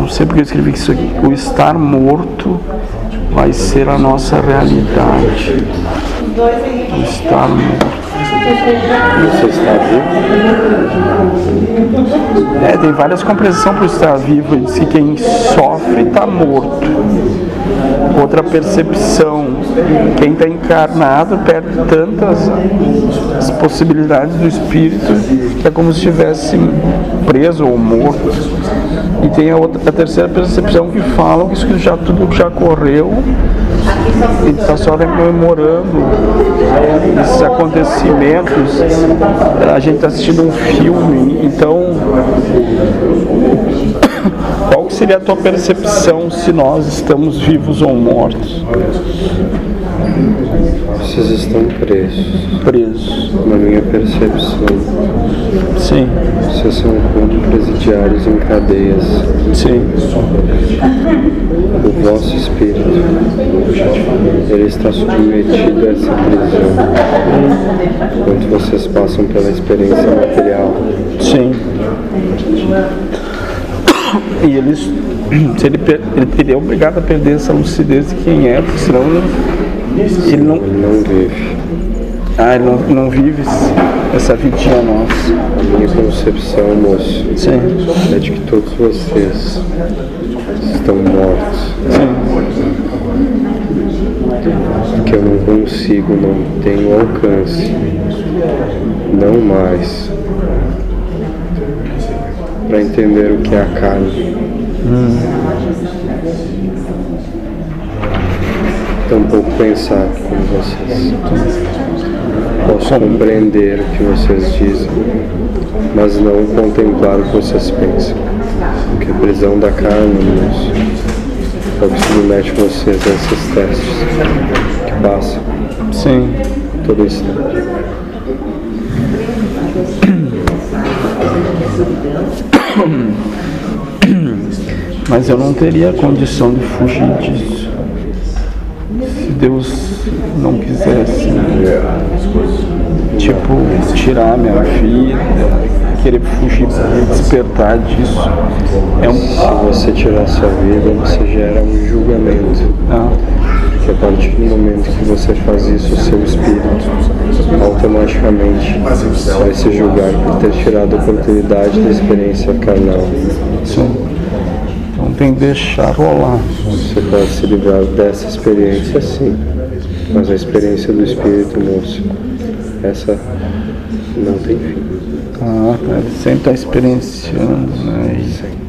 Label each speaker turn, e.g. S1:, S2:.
S1: não sei porque eu escrevi isso aqui. O estar morto vai ser a nossa realidade. O estar morto.
S2: Você está vivo?
S1: É, tem várias compreensões para estar vivo. Diz que quem sofre está morto. Outra percepção, quem está encarnado perde tantas as possibilidades do espírito que é como se estivesse preso ou morto. E tem a, outra, a terceira percepção que fala que isso já tudo já correu e está só rememorando esses acontecimentos. A gente está assistindo um filme, então qual seria a tua percepção se nós estamos vivos ou mortos?
S2: Vocês estão presos.
S1: Presos.
S2: Na minha percepção,
S1: Sim,
S2: vocês são como presidiários em cadeias.
S1: sim,
S2: O vosso espírito, ele está submetido a essa prisão. Vocês passam pela experiência material,
S1: sim. E eles, se ele, ele teria obrigado a perder essa lucidez de quem é, porque senão ele não,
S2: ele não vive.
S1: Ah, não, não vive essa vidinha nossa.
S2: A minha concepção, moço,
S1: Sim,
S2: é de que todos vocês estão mortos.
S1: sim,
S2: Que eu não consigo, não tenho alcance. Não mais. Para entender o que é a carne. Tampouco pensar como vocês. Posso compreender o que vocês dizem, mas não contemplar o que vocês pensam. Porque a prisão da carne, moço, é o que submete vocês a esses testes que passam
S1: sim.
S2: todo instante.
S1: Mas eu não teria condição de fugir disso. Se Deus quisesse, né? tipo, tirar minha vida, querer fugir, despertar disso. É um.
S2: Se você tirar sua vida, você gera um julgamento.
S1: Ah,
S2: Porque a partir do momento que você faz isso, o seu espírito automaticamente vai se julgar por ter tirado a oportunidade da experiência carnal.
S1: sim. Então tem que deixar rolar.
S2: Você pode se livrar dessa experiência, sim. Mas a experiência do espírito, moço, essa não tem fim.
S1: Ah, tá. Sempre está experienciando, né?
S2: Sempre.